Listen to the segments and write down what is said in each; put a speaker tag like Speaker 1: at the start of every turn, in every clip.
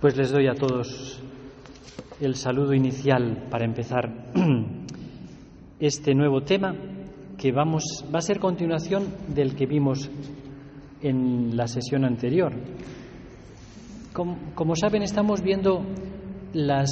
Speaker 1: Pues les doy a todos el saludo inicial para empezar este nuevo tema que vamos va a ser continuación del que vimos en la sesión anterior. Como, saben, estamos viendo las,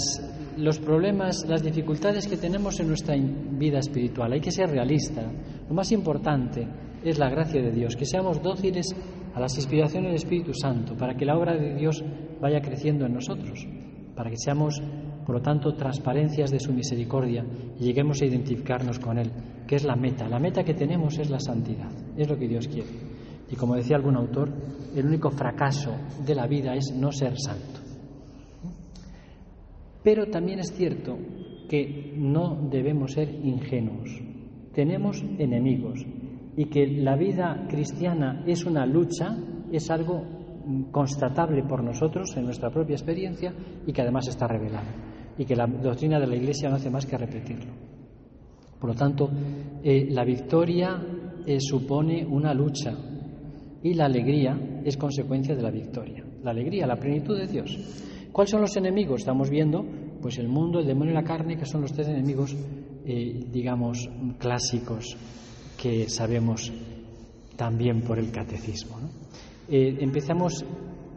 Speaker 1: los problemas, las dificultades que tenemos en nuestra vida espiritual. Hay que ser realista. Lo más importante es la gracia de Dios, que seamos dóciles a las inspiraciones del Espíritu Santo, para que la obra de Dios vaya creciendo en nosotros, para que seamos, por lo tanto, transparencias de su misericordia y lleguemos a identificarnos con Él, que es la meta. La meta que tenemos es la santidad, es lo que Dios quiere. Y como decía algún autor, el único fracaso de la vida es no ser santo. Pero también es cierto que no debemos ser ingenuos. Tenemos enemigos y que la vida cristiana es una lucha, es algo constatable por nosotros en nuestra propia experiencia y que además está revelado y que la doctrina de la Iglesia no hace más que repetirlo. Por lo tanto, eh, la victoria eh, supone una lucha y la alegría es consecuencia de la victoria. La alegría, la plenitud de Dios. ¿Cuáles son los enemigos? Estamos viendo pues el mundo, el demonio y la carne, que son los tres enemigos, eh, digamos, clásicos que sabemos también por el catecismo. Eh, empezamos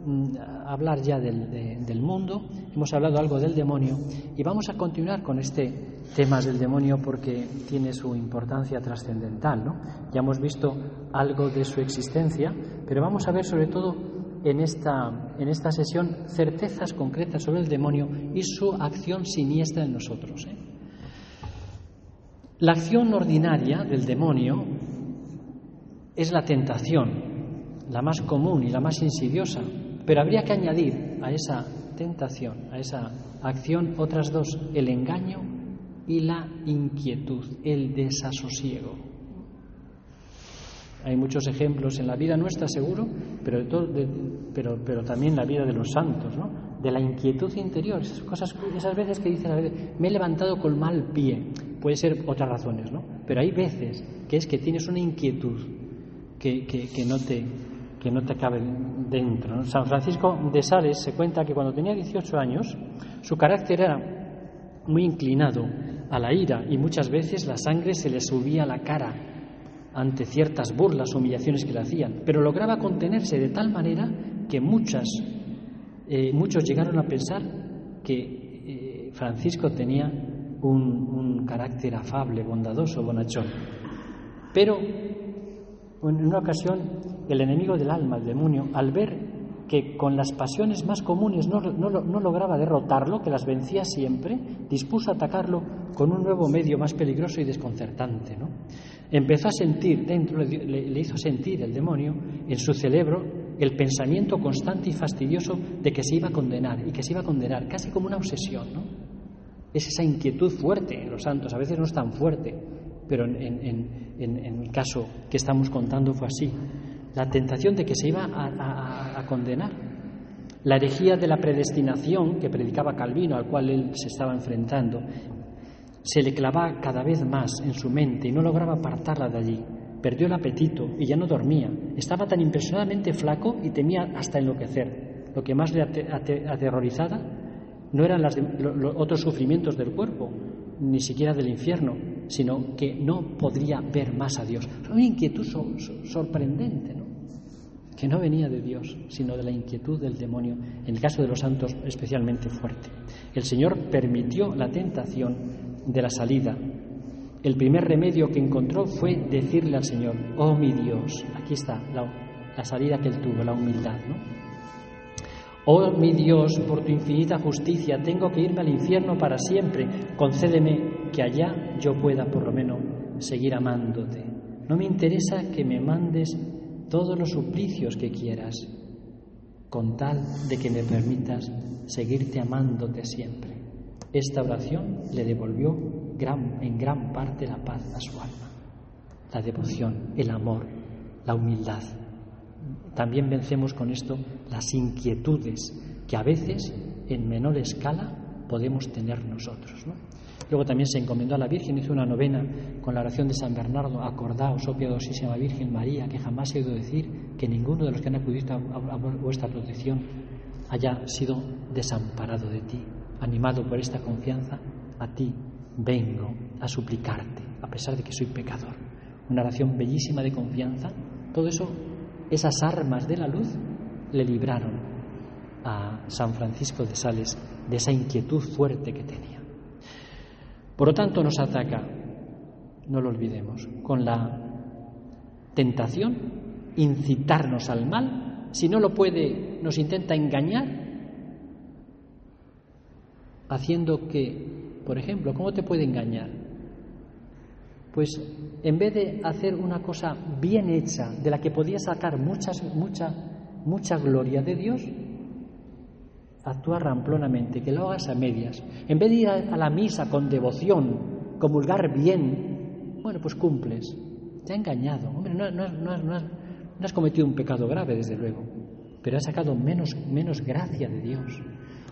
Speaker 1: mm, a hablar ya del, del, mundo, hemos hablado algo del demonio y vamos a continuar con este tema del demonio porque tiene su importancia trascendental. ¿no? Ya hemos visto algo de su existencia, pero vamos a ver sobre todo en esta, en esta sesión certezas concretas sobre el demonio y su acción siniestra en nosotros. ¿eh? La acción ordinaria del demonio es la tentación, la más común y la más insidiosa, pero habría que añadir a esa tentación, a esa acción, otras dos, el engaño y la inquietud, el desasosiego. Hay muchos ejemplos en la vida nuestra, seguro, pero, pero, también en la vida de los santos, ¿no? de la inquietud interior, esas, cosas, esas veces que dicen, me he levantado con mal pie, puede ser otras razones, ¿no? Pero hay veces que es que tienes una inquietud que, que, no, te, que no te cabe dentro. San Francisco de Sales se cuenta que cuando tenía 18 años, su carácter era muy inclinado a la ira y muchas veces la sangre se le subía a la cara ante ciertas burlas o humillaciones que le hacían, pero lograba contenerse de tal manera que muchas, eh, muchos llegaron a pensar que eh, Francisco tenía un, carácter afable, bondadoso, bonachón. Pero en una ocasión el enemigo del alma, el demonio, al ver que con las pasiones más comunes no, no, no, lograba derrotarlo, que las vencía siempre, dispuso a atacarlo con un nuevo medio más peligroso y desconcertante. ¿no? Empezó a sentir dentro, le, le hizo sentir el demonio en su cerebro el pensamiento constante y fastidioso de que se iba a condenar y que se iba a condenar, casi como una obsesión. ¿no? Es esa inquietud fuerte en los santos, a veces no es tan fuerte, pero en, en, en, en el caso que estamos contando fue así. La tentación de que se iba a, a, a condenar. La herejía de la predestinación que predicaba Calvino, al cual él se estaba enfrentando, se le clavaba cada vez más en su mente y no lograba apartarla de allí. Perdió el apetito y ya no dormía. Estaba tan impresionadamente flaco y temía hasta enloquecer. Lo que más le aterrorizaba no eran las, los otros sufrimientos del cuerpo, ni siquiera del infierno, sino que no podría ver más a Dios. Una inquietud so, so, sorprendente, ¿no? que no venía de Dios, sino de la inquietud del demonio, en el caso de los santos especialmente fuerte. El Señor permitió la tentación de la salida. El primer remedio que encontró fue decirle al Señor, oh mi Dios, aquí está la, la salida que él tuvo, la humildad, ¿no? Oh mi Dios, por tu infinita justicia, tengo que irme al infierno para siempre. Concédeme que allá yo pueda por lo menos seguir amándote. No me interesa que me mandes todos los suplicios que quieras, con tal de que me permitas seguirte amándote siempre. Esta oración le devolvió en gran parte la paz a su alma, la devoción, el amor, la humildad. También vencemos con esto las inquietudes que a veces en menor escala podemos tener nosotros. ¿no? Luego también se encomendó a la Virgen, hizo una novena con la oración de San Bernardo, acordaos, oh piadosísima Virgen María, que jamás he oído decir que ninguno de los que han acudido a, a, vuestra protección haya sido desamparado de ti. Animado por esta confianza, a ti vengo a suplicarte, a pesar de que soy pecador. Una oración bellísima de confianza. Todo eso, esas armas de la luz, le libraron a San Francisco de Sales de esa inquietud fuerte que tenía. Por lo tanto, nos ataca, no lo olvidemos, con la tentación, incitarnos al mal, si no lo puede, nos intenta engañar, haciendo que, por ejemplo, ¿cómo te puede engañar? Pues en vez de hacer una cosa bien hecha, de la que podía sacar muchas, mucha, mucha gloria de Dios, actúa ramplonamente, que lo hagas a medias. En vez de ir a la misa con devoción, comulgar bien, bueno, pues cumples. Te ha engañado. Hombre, no, has cometido un pecado grave, desde luego, pero has sacado menos, menos gracia de Dios.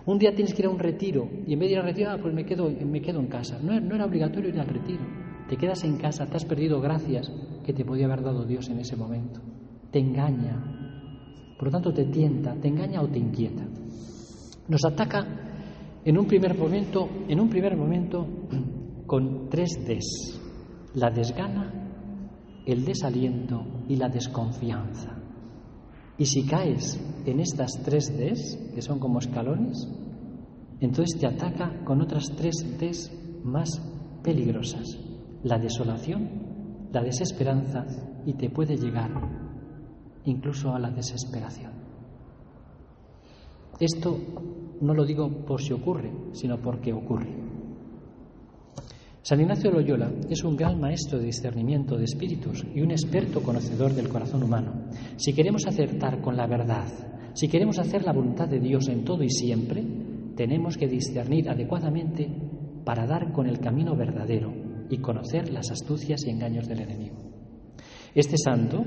Speaker 1: Un día tienes que ir a un retiro y en vez de ir al retiro, ah, pues me quedo, me quedo en casa. No, no era obligatorio ir al retiro. Te quedas en casa, te has perdido gracias que te podía haber dado Dios en ese momento. Te engaña. Por lo tanto, te tienta, te engaña o te inquieta. Nos ataca en un primer momento, en un primer momento con tres Ds: la desgana, el desaliento y la desconfianza. Y si caes en estas tres Ds, que son como escalones, entonces te ataca con otras tres Ds más peligrosas: la desolación, la desesperanza y te puede llegar incluso a la desesperación. Esto no lo digo por si ocurre, sino porque ocurre. San Ignacio Loyola es un gran maestro de discernimiento de espíritus y un experto conocedor del corazón humano. Si queremos acertar con la verdad, si queremos hacer la voluntad de Dios en todo y siempre, tenemos que discernir adecuadamente para dar con el camino verdadero y conocer las astucias y engaños del enemigo. Este santo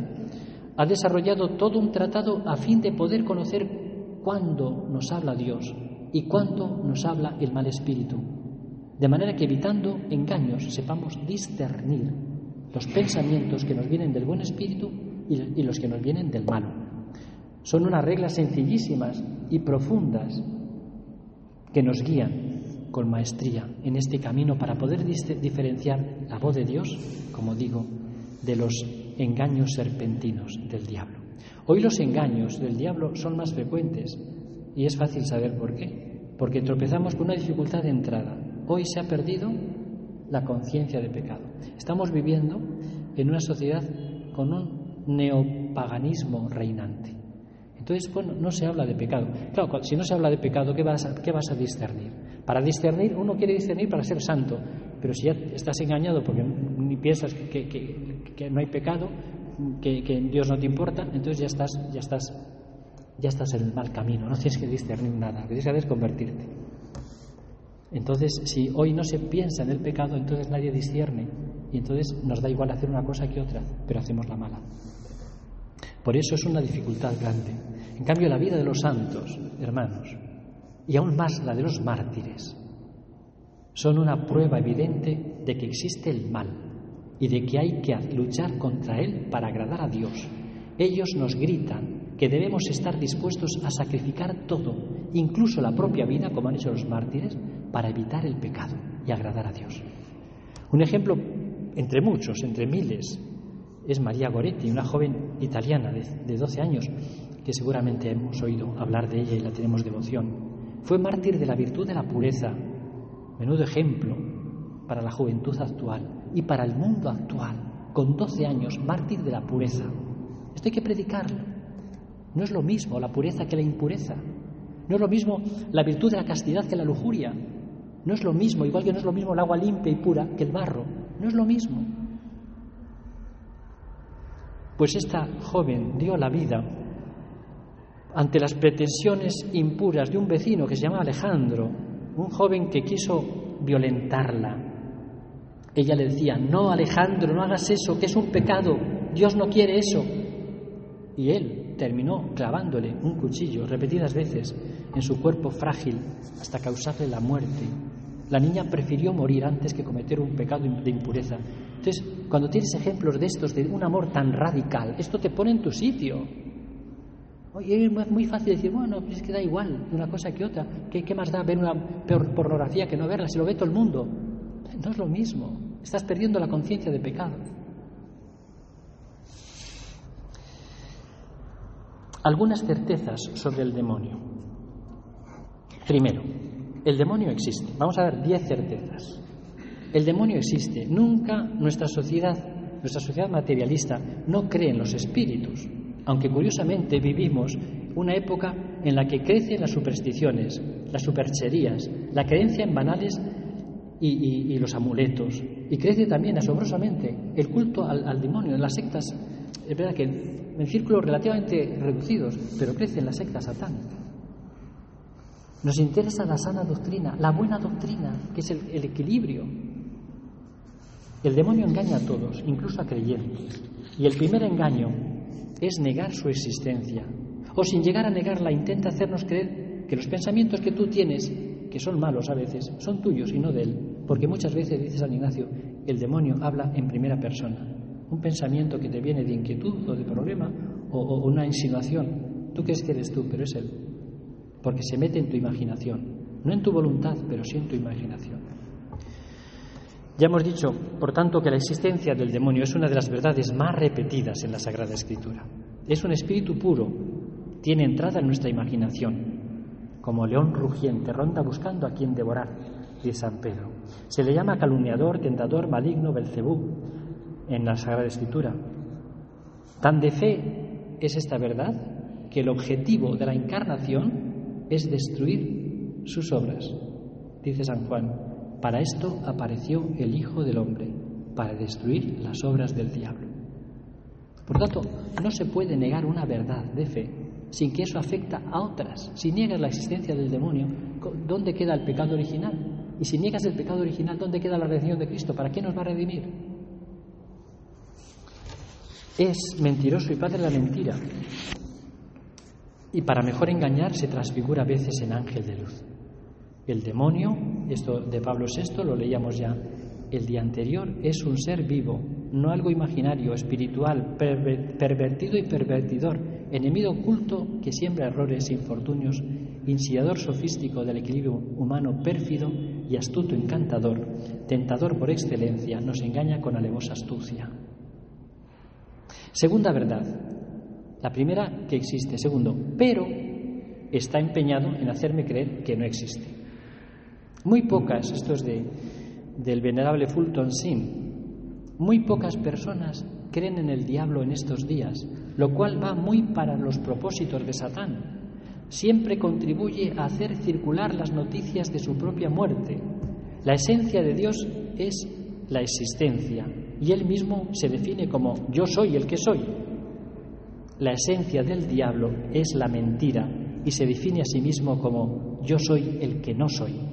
Speaker 1: ha desarrollado todo un tratado a fin de poder conocer cuándo nos habla Dios y cuándo nos habla el mal espíritu. De manera que evitando engaños sepamos discernir los pensamientos que nos vienen del buen espíritu y los que nos vienen del malo. Son unas reglas sencillísimas y profundas que nos guían con maestría en este camino para poder diferenciar la voz de Dios, como digo, de los engaños serpentinos del diablo. Hoy los engaños del diablo son más frecuentes y es fácil saber por qué. Porque tropezamos con una dificultad de entrada. Hoy se ha perdido la conciencia de pecado. Estamos viviendo en una sociedad con un neopaganismo reinante. Entonces, bueno, no se habla de pecado. Claro, si no se habla de pecado, ¿qué vas a, qué vas a discernir? Para discernir, uno quiere discernir para ser santo, pero si ya estás engañado porque ni piensas que, no hay pecado, que, Dios no te importa, entonces ya estás, ya estás, ya estás en el mal camino, no tienes que discernir nada, lo que tienes que hacer es convertirte. Entonces, si hoy no se piensa en el pecado, entonces nadie discierne y entonces nos da igual hacer una cosa que otra, pero hacemos la mala. Por eso es una dificultad grande. En cambio, la vida de los santos, hermanos, y aún más la de los mártires, son una prueba evidente de que existe el mal y de que hay que luchar contra él para agradar a Dios. Ellos nos gritan que debemos estar dispuestos a sacrificar todo, incluso la propia vida, como han hecho los mártires, para evitar el pecado y agradar a Dios. Un ejemplo entre muchos, entre miles, es María Goretti, una joven italiana de, de 12 años, que seguramente hemos oído hablar de ella y la tenemos devoción. Fue mártir de la virtud de la pureza, menudo ejemplo para la juventud actual y para el mundo actual, con 12 años, mártir de la pureza. Esto hay que predicarlo. No es lo mismo la pureza que la impureza. No es lo mismo la virtud de la castidad que la lujuria. No es lo mismo, igual que no es lo mismo el agua limpia y pura que el barro. No es lo mismo. Pues esta joven dio la vida ante las pretensiones impuras de un vecino que se llama Alejandro, un joven que quiso violentarla, ella le decía, no Alejandro, no hagas eso, que es un pecado, Dios no quiere eso. Y él terminó clavándole un cuchillo repetidas veces en su cuerpo frágil hasta causarle la muerte. La niña prefirió morir antes que cometer un pecado de impureza. Entonces, cuando tienes ejemplos de estos, de un amor tan radical, esto te pone en tu sitio. Oye, es muy fácil decir, bueno, pues es que da igual una cosa que otra. ¿Qué, ¿Qué, más da ver una pornografía que no verla? Si lo ve todo el mundo. No es lo mismo. Estás perdiendo la conciencia de pecado. Algunas certezas sobre el demonio. Primero, el demonio existe. Vamos a ver diez certezas. El demonio existe. Nunca nuestra sociedad, nuestra sociedad materialista, no cree en los espíritus aunque curiosamente vivimos una época en la que crecen las supersticiones, las supercherías, la creencia en banales y, los amuletos, y crece también asombrosamente el culto al, demonio en las sectas, es verdad que en círculos relativamente reducidos, pero crecen las sectas satánicas. Nos interesa la sana doctrina, la buena doctrina, que es el equilibrio. El demonio engaña a todos, incluso a creyentes. Y el primer engaño es negar su existencia. O sin llegar a negarla, intenta hacernos creer que los pensamientos que tú tienes, que son malos a veces, son tuyos y no de él. Porque muchas veces, dice San Ignacio, el demonio habla en primera persona. Un pensamiento que te viene de inquietud o de problema o, una insinuación. Tú crees que eres tú, pero es él. Porque se mete en tu imaginación. No en tu voluntad, pero sí en tu imaginación. Ya hemos dicho, por tanto, que la existencia del demonio es una de las verdades más repetidas en la Sagrada Escritura. Es un espíritu puro, tiene entrada en nuestra imaginación, como león rugiente, ronda buscando a quien devorar, dice San Pedro. Se le llama calumniador, tentador, maligno, Belcebú en la Sagrada Escritura. Tan de fe es esta verdad que el objetivo de la encarnación es destruir sus obras, dice San Juan. Para esto apareció el Hijo del Hombre, para destruir las obras del diablo. Por tanto, no se puede negar una verdad de fe sin que eso afecta a otras. Si niegas la existencia del demonio, ¿dónde queda el pecado original? Y si niegas el pecado original, ¿dónde queda la redención de Cristo? ¿Para qué nos va a redimir? Es mentiroso y padre de la mentira. Y para mejor engañar se transfigura a veces en ángel de luz. El demonio, esto de Pablo VI lo leíamos ya el día anterior, es un ser vivo, no algo imaginario, espiritual, pervertido y pervertidor, enemigo oculto que siembra errores infortunios, insidiador sofístico del equilibrio humano pérfido y astuto encantador, tentador por excelencia, nos engaña con alevosa astucia. Segunda verdad, la primera que existe, segundo, pero está empeñado en hacerme creer que no existe. Muy pocas, esto es de, del venerable Fulton Sim, muy pocas personas creen en el diablo en estos días, lo cual va muy para los propósitos de Satán. Siempre contribuye a hacer circular las noticias de su propia muerte. La esencia de Dios es la existencia y Él mismo se define como yo soy el que soy. La esencia del diablo es la mentira y se define a sí mismo como yo soy el que no soy.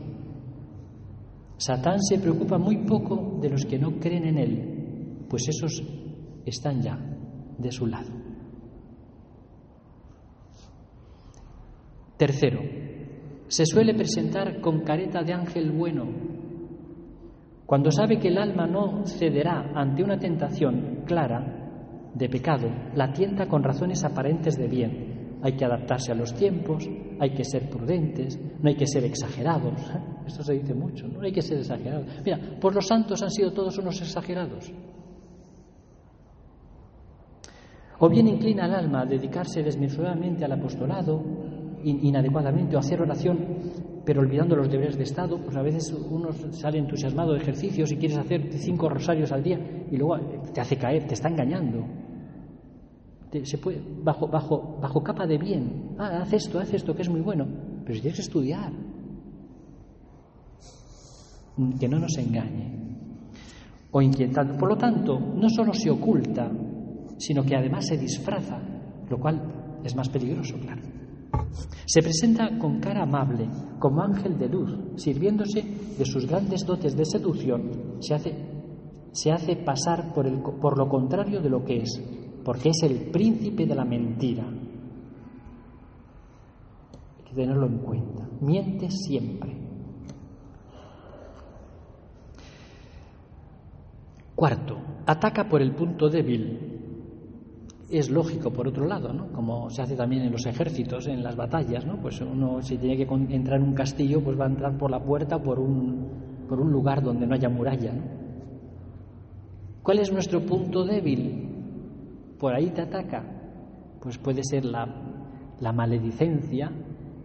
Speaker 1: Satán se preocupa muy poco de los que no creen en él, pues esos están ya de su lado. Tercero, se suele presentar con careta de ángel bueno. Cuando sabe que el alma no cederá ante una tentación clara de pecado, la tienta con razones aparentes de bien, hay que adaptarse a los tiempos, hay que ser prudentes, no hay que ser exagerados. Esto se dice mucho, no hay que ser exagerados. Mira, pues los santos han sido todos unos exagerados. O bien inclina al alma a dedicarse desmesuradamente al apostolado, inadecuadamente, o hacer oración, pero olvidando los deberes de Estado, pues a veces uno sale entusiasmado de ejercicios y quieres hacer cinco rosarios al día y luego te hace caer, te está engañando se puede, bajo, bajo, bajo capa de bien. Ah, haz esto, haz esto, que es muy bueno. Pero si tienes que estudiar, que no nos engañe. O inquietando. Por lo tanto, no solo se oculta, sino que además se disfraza, lo cual es más peligroso, claro. Se presenta con cara amable, como ángel de luz, sirviéndose de sus grandes dotes de seducción, se hace, se hace pasar por, el, por lo contrario de lo que es, porque es el príncipe de la mentira. Hay que tenerlo en cuenta. Miente siempre. Cuarto, ataca por el punto débil es lógico, por otro lado, ¿no? como se hace también en los ejércitos, en las batallas, ¿no? pues uno si tiene que entrar en un castillo, pues va a entrar por la puerta por un, por un lugar donde no haya muralla. ¿Cuál es nuestro punto débil? Por ahí te ataca. Pues puede ser la, maledicencia,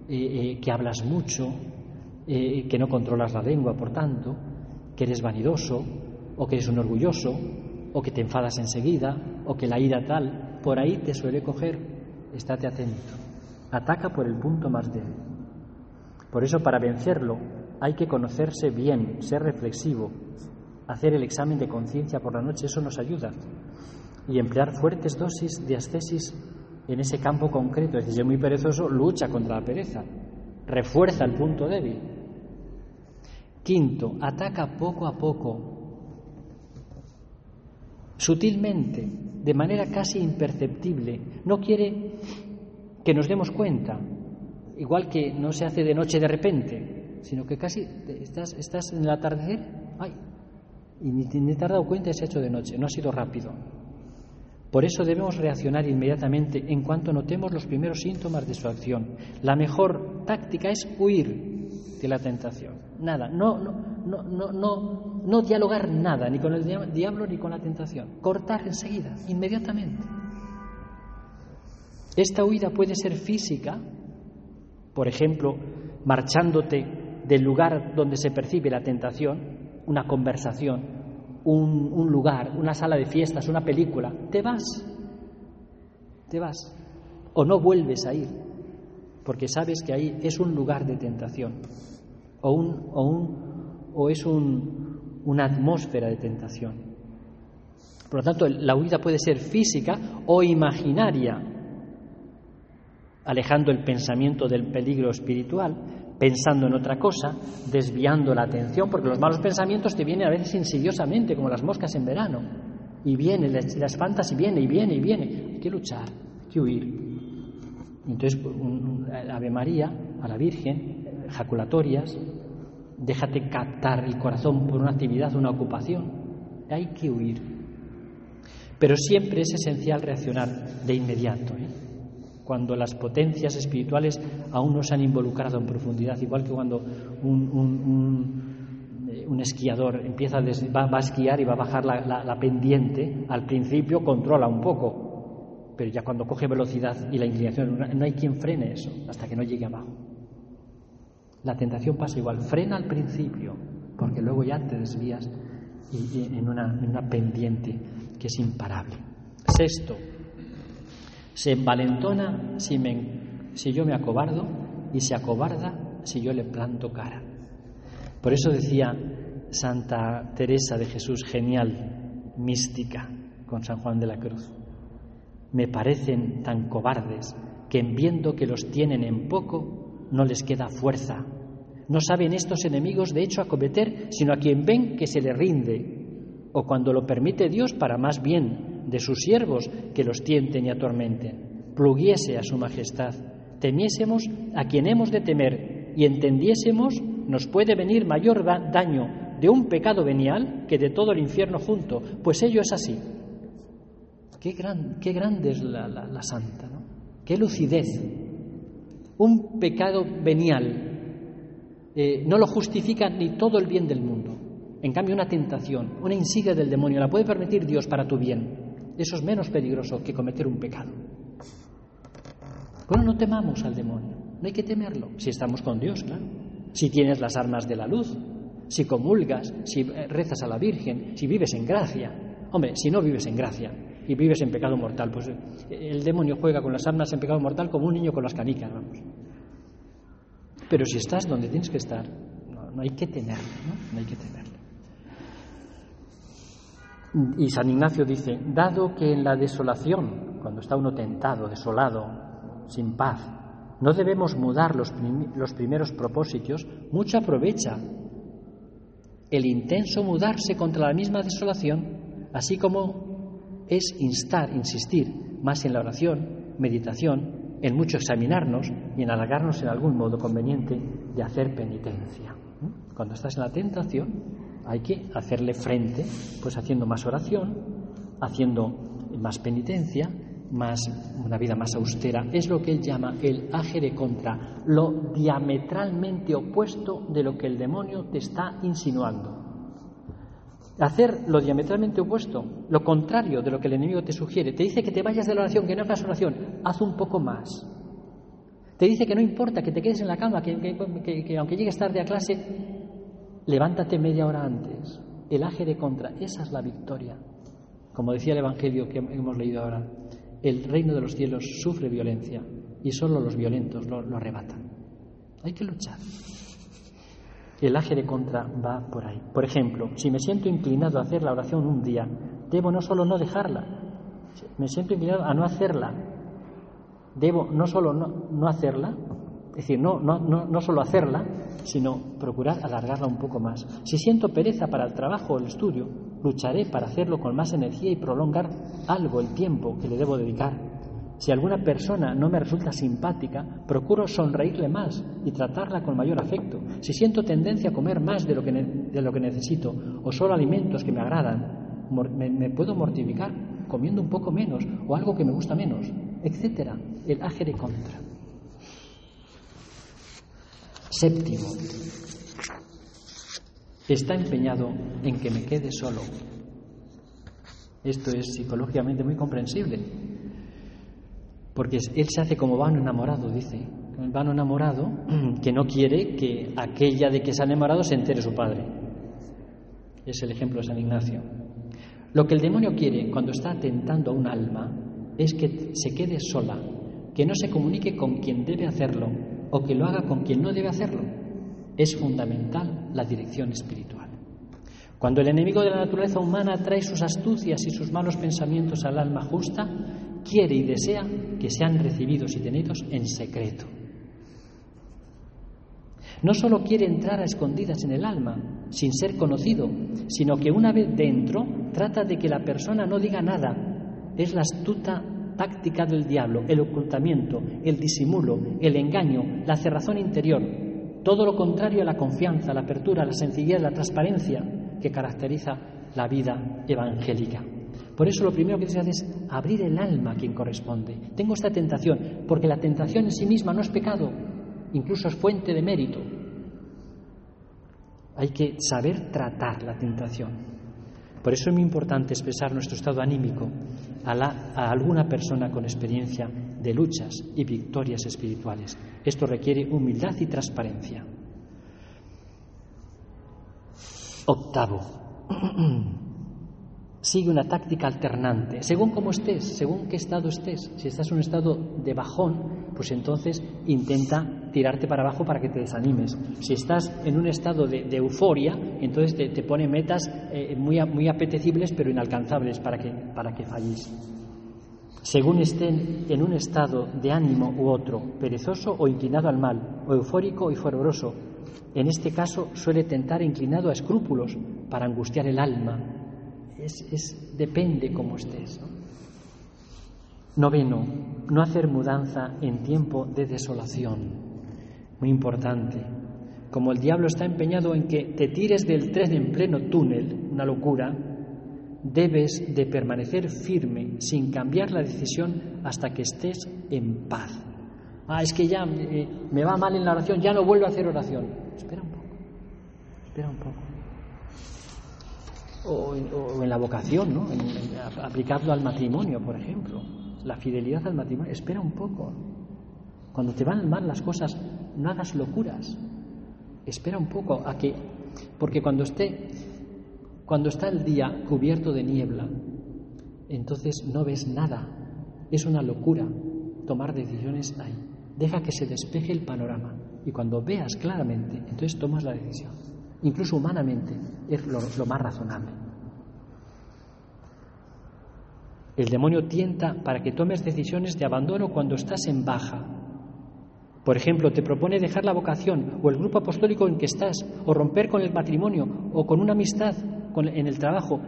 Speaker 1: eh, eh, que hablas mucho, eh, que no controlas la lengua, por tanto, que eres vanidoso, o que eres un orgulloso, o que te enfadas enseguida, o que la ira tal, por ahí te suele coger, estate atento. Ataca por el punto más débil. Por eso, para vencerlo, hay que conocerse bien, ser reflexivo, hacer el examen de conciencia por la noche, eso nos ayuda. Y emplear fuertes dosis de ascesis en ese campo concreto. Es decir, es muy perezoso, lucha contra la pereza, refuerza el punto débil. Quinto, ataca poco a poco, sutilmente, de manera casi imperceptible. No quiere que nos demos cuenta, igual que no se hace de noche de repente, sino que casi estás, estás en el atardecer, ay, y ni, te has dado cuenta se ha hecho de noche, no ha sido rápido. Por eso debemos reaccionar inmediatamente en cuanto notemos los primeros síntomas de su acción. La mejor táctica es huir de la tentación. Nada, no, no, no, no, no, dialogar nada, ni con el diablo ni con la tentación. Cortar enseguida, inmediatamente. Esta huida puede ser física, por ejemplo, marchándote del lugar donde se percibe la tentación, una conversación, un, lugar, una sala de fiestas, una película, te vas, te vas, o no vuelves a ir, porque sabes que ahí es un lugar de tentación, o, un, o, un, o es un, una atmósfera de tentación. Por lo tanto, la huida puede ser física o imaginaria, alejando el pensamiento del peligro espiritual, pensando en otra cosa, desviando la atención, porque los malos pensamientos te vienen a veces insidiosamente, como las moscas en verano, y viene, las, espantas y viene, y viene, y viene. Hay que luchar, hay que huir. Entonces, Ave María, a la Virgen, jaculatorias, déjate captar el corazón por una actividad, una ocupación. Hay que huir. Pero siempre es esencial reaccionar de inmediato. ¿eh? Cuando las potencias espirituales aún no se han involucrado en profundidad, igual que cuando un, eh, esquiador empieza a va, a esquiar y va a bajar la, pendiente, al principio controla un poco, pero ya cuando coge velocidad y la inclinación, no hay quien frene eso hasta que no llegue abajo. La tentación pasa igual, frena al principio, porque luego ya te desvías en una pendiente que es imparable. Sexto, se envalentona si, si yo me acobardo y se acobarda si yo le planto cara. Por eso decía Santa Teresa de Jesús, genial, mística, con San Juan de la Cruz. Me parecen tan cobardes que en viendo que los tienen en poco, no les queda fuerza. No saben estos enemigos de hecho acometer, sino a quien ven que se le rinde, o cuando lo permite Dios para más bien de sus siervos que los tienten y atormenten. Pluguiese a su majestad, temiésemos a quien hemos de temer y entendiésemos nos puede venir mayor daño de un pecado venial que de todo el infierno junto, pues ello es así. Qué, gran, qué grande es la, santa, ¿no? qué lucidez. Un pecado venial eh, no lo justifica ni todo el bien del mundo. En cambio, una tentación, una insidia del demonio, la puede permitir Dios para tu bien. Eso es menos peligroso que cometer un pecado. Bueno, no temamos al demonio, no hay que temerlo, si estamos con Dios, claro. Si tienes las armas de la luz, si comulgas, si rezas a la Virgen, si vives en gracia. Hombre, si no vives en gracia y vives en pecado mortal, pues eh, el demonio juega con las armas en pecado mortal como un niño con las canicas, vamos. Pero si estás donde tienes que estar, no, hay que temerlo, ¿no? No hay que temerlo. Y San Ignacio dice, dado que en la desolación, cuando está uno tentado, desolado, sin paz, no debemos mudar los, primeros propósitos, mucho aprovecha el intenso mudarse contra la misma desolación, así como es instar, insistir más en la oración, meditación, en mucho examinarnos y en alargarnos en algún modo conveniente de hacer penitencia. Cuando estás en la tentación, hay que hacerle frente, pues haciendo más oración, haciendo más penitencia más, una vida más austera, es lo que él llama el agere contra, lo diametralmente opuesto de lo que el demonio te está insinuando. Hacer lo diametralmente opuesto, lo contrario de lo que el enemigo te sugiere. Te dice que te vayas de la oración, que no hagas oración, haz un poco más. Te dice que no importa, que te quedes en la cama, que aunque llegues tarde a clase, levántate media hora antes. El agere contra, esa es la victoria. Como decía el Evangelio que hemos leído ahora, el reino de los cielos sufre violencia y solo los violentos lo, arrebatan. Hay que luchar. El aje de contra va por ahí. Por ejemplo, si me siento inclinado a hacer la oración un día, debo no solo no dejarla, me siento inclinado a no hacerla, debo no solo no, no hacerla, es decir, no, no, no, no solo hacerla, sino procurar alargarla un poco más. Si siento pereza para el trabajo o el estudio, lucharé para hacerlo con más energía y prolongar algo el tiempo que le debo dedicar. Si alguna persona no me resulta simpática, procuro sonreírle más y tratarla con mayor afecto. Si siento tendencia a comer más de lo que, de lo que necesito o solo alimentos que me agradan, me, puedo mortificar comiendo un poco menos o algo que me gusta menos, etc. El de contra. Séptimo, está empeñado en que me quede solo. Esto es psicológicamente muy comprensible, porque él se hace como vano enamorado, dice, vano enamorado que no quiere que aquella de que se ha enamorado se entere su padre. Es el ejemplo de San Ignacio. Lo que el demonio quiere cuando está atentando a un alma es que se quede sola, que no se comunique con quien debe hacerlo o que lo haga con quien no debe hacerlo. Es fundamental la dirección espiritual. Cuando el enemigo de la naturaleza humana trae sus astucias y sus malos pensamientos al alma justa, quiere y desea que sean recibidos y tenidos en secreto. No solo quiere entrar a escondidas en el alma, sin ser conocido, sino que una vez dentro trata de que la persona no diga nada. Es la astuta táctica del diablo, el ocultamiento, el disimulo, el engaño, la cerrazón interior, todo lo contrario a la confianza, la apertura, la sencillez, la transparencia que caracteriza la vida evangélica. Por eso lo primero que se hace es abrir el alma a quien corresponde. Tengo esta tentación, porque la tentación en sí misma no es pecado, incluso es fuente de mérito. Hay que saber tratar la tentación. Por eso es muy importante expresar nuestro estado anímico a, alguna persona con experiencia de luchas y victorias espirituales. Esto requiere humildad y transparencia. Octavo. Sigue una táctica alternante, según cómo estés, según qué estado estés. Si estás en un estado de bajón, pues entonces intenta tirarte para abajo para que te desanimes. Si estás en un estado de, euforia, entonces te, pone metas eh, muy, muy apetecibles pero inalcanzables para que, para que falles. Según estén en un estado de ánimo u otro, perezoso o inclinado al mal, o eufórico y fervoroso, en este caso suele tentar inclinado a escrúpulos para angustiar el alma, es, depende cómo estés. Noveno, no hacer mudanza en tiempo de desolación. Muy importante. Como el diablo está empeñado en que te tires del tren en pleno túnel, una locura, debes de permanecer firme sin cambiar la decisión hasta que estés en paz. Ah, es que ya eh, me va mal en la oración, ya no vuelvo a hacer oración. Espera un poco, espera un poco o, en la vocación, ¿no? aplicado al matrimonio, por ejemplo. La fidelidad al matrimonio. Espera un poco. Cuando te van mal las cosas, no hagas locuras. Espera un poco a que, porque cuando esté, cuando está el día cubierto de niebla, entonces no ves nada. Es una locura tomar decisiones ahí. Deja que se despeje el panorama y cuando veas claramente, entonces tomas la decisión incluso humanamente, es lo, más razonable. El demonio tienta para que tomes decisiones de abandono cuando estás en baja. Por ejemplo, te propone dejar la vocación o el grupo apostólico en que estás, o romper con el matrimonio o con una amistad en el trabajo,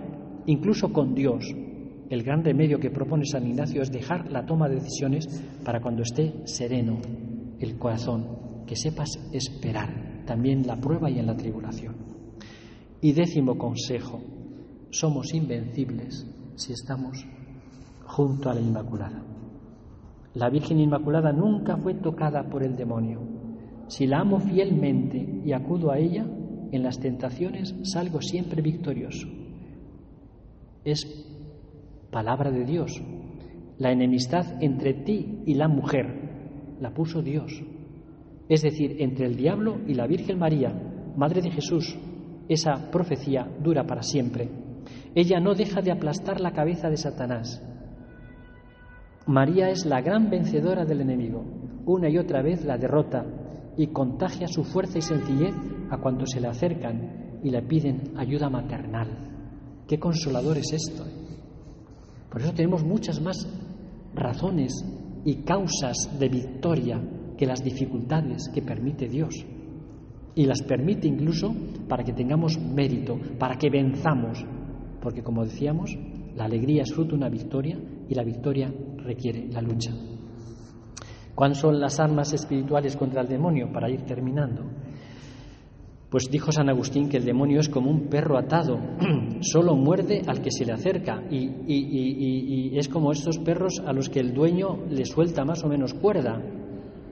Speaker 1: incluso con Dios. El gran remedio que propone San Ignacio es dejar la toma de decisiones para cuando esté sereno el corazón, que sepas esperar también la prueba y en la tribulación. Y décimo consejo, somos invencibles si estamos junto a la Inmaculada. La Virgen Inmaculada nunca fue tocada por el demonio. Si la amo fielmente y acudo a ella, en las tentaciones salgo siempre victorioso. Es palabra de Dios. La enemistad entre ti y la mujer la puso Dios. Es decir, entre el diablo y la Virgen María, Madre de Jesús. Esa profecía dura para siempre. Ella no deja de aplastar la cabeza de Satanás. María es la gran vencedora del enemigo. Una y otra vez la derrota y contagia su fuerza y sencillez a cuantos se le acercan y le piden ayuda maternal. Qué consolador es esto. ¿eh? Por eso tenemos muchas más razones y causas de victoria que las dificultades que permite Dios. Y las permite incluso para que tengamos mérito, para que venzamos. Porque como decíamos, la alegría es fruto de una victoria y la victoria requiere la lucha. ¿Cuáles son las armas espirituales contra el demonio? Para ir terminando. Pues dijo San Agustín que el demonio es como un perro atado, solo muerde al que se le acerca y, es como estos perros a los que el dueño le suelta más o menos cuerda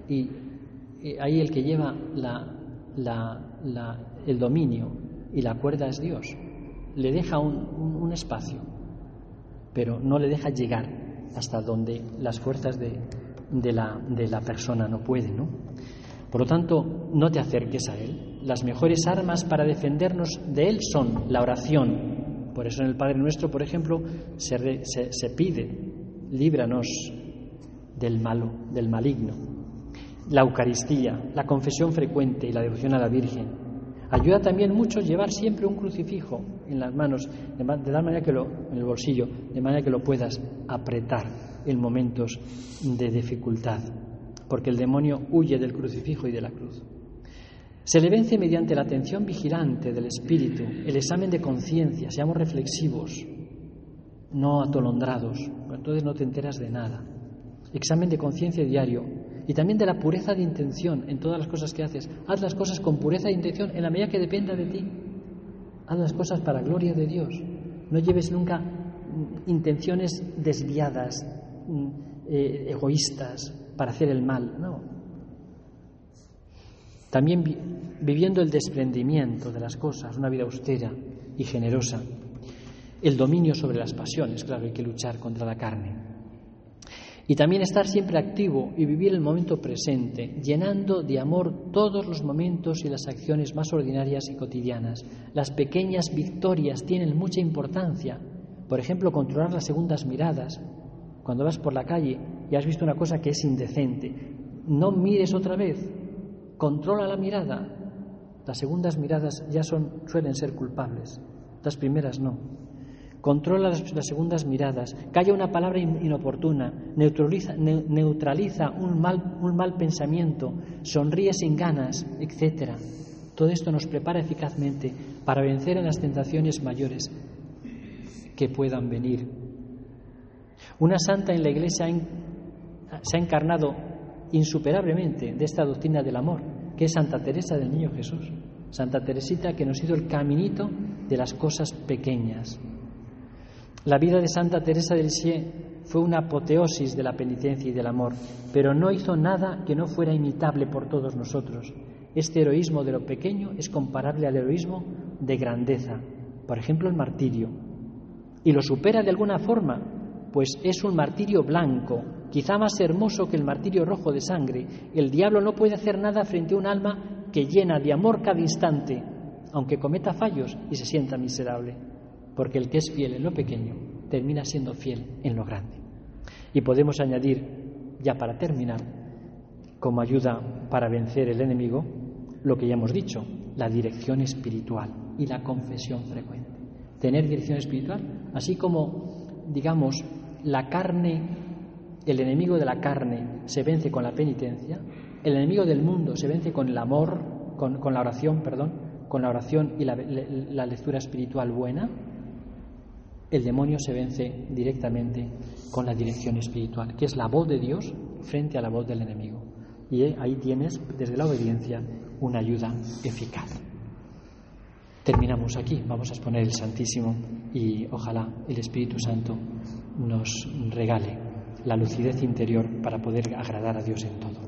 Speaker 1: y, ahí el que lleva el dominio y la cuerda es Dios. Le deja un espacio, pero no le deja llegar hasta donde las fuerzas de, la, persona no puede, ¿no? Por lo tanto, no te acerques a Él. Las mejores armas para defendernos de Él son la oración. Por eso en el Padre Nuestro, por ejemplo, se, se, pide, líbranos del malo, del maligno. La Eucaristía, la confesión frecuente y la devoción a la Virgen. Ayuda también mucho llevar siempre un crucifijo en las manos, de, tal manera que lo, en el bolsillo, de manera que lo puedas apretar en momentos de dificultad, porque el demonio huye del crucifijo y de la cruz. Se le vence mediante la atención vigilante del espíritu, el examen de conciencia, seamos reflexivos, no atolondrados, entonces no te enteras de nada. Examen de conciencia diario y también de la pureza de intención en todas las cosas que haces. Haz las cosas con pureza de intención en la medida que dependa de ti. Haz las cosas para gloria de Dios. No lleves nunca intenciones desviadas, Mm, eh, egoístas para hacer el mal, no. También viviendo el desprendimiento de las cosas, una vida austera y generosa. El dominio sobre las pasiones, claro, hay que luchar contra la carne. Y también estar siempre activo y vivir el momento presente, llenando de amor todos los momentos y las acciones más ordinarias y cotidianas. Las pequeñas victorias tienen mucha importancia. Por ejemplo, controlar las segundas miradas, cuando vas por la calle y has visto una cosa que es indecente, no mires otra vez, controla la mirada. Las segundas miradas ya son, suelen ser culpables, las primeras no. Controla las, segundas miradas, calla una palabra inoportuna, neutraliza, un, mal, pensamiento, sonríe sin ganas, etc. Todo esto nos prepara eficazmente para vencer en las tentaciones mayores que puedan venir una santa en la Iglesia se ha encarnado insuperablemente de esta doctrina del amor, que es Santa Teresa del Niño Jesús. Santa Teresita que nos hizo el caminito de las cosas pequeñas. La vida de Santa Teresa del Sie fue una apoteosis de la penitencia y del amor, pero no hizo nada que no fuera imitable por todos nosotros. Este heroísmo de lo pequeño es comparable al heroísmo de grandeza, por ejemplo el martirio, y lo supera de alguna forma pues es un martirio blanco, quizá más hermoso que el martirio rojo de sangre. El diablo no puede hacer nada frente a un alma que llena de amor cada instante, aunque cometa fallos y se sienta miserable, porque el que es fiel en lo pequeño termina siendo fiel en lo grande. Y podemos añadir, ya para terminar, como ayuda para vencer el enemigo, lo que ya hemos dicho, la dirección espiritual y la confesión frecuente. Tener dirección espiritual, así como, digamos, la carne, el enemigo de la carne se vence con la penitencia, el enemigo del mundo se vence con el amor, con, la oración, perdón, con la oración y la, la lectura espiritual buena, el demonio se vence directamente con la dirección espiritual, que es la voz de Dios frente a la voz del enemigo. Y ahí tienes, desde la obediencia, una ayuda eficaz. Terminamos aquí, vamos a exponer el Santísimo y ojalá el Espíritu Santo nos regale la lucidez interior para poder agradar a Dios en todo.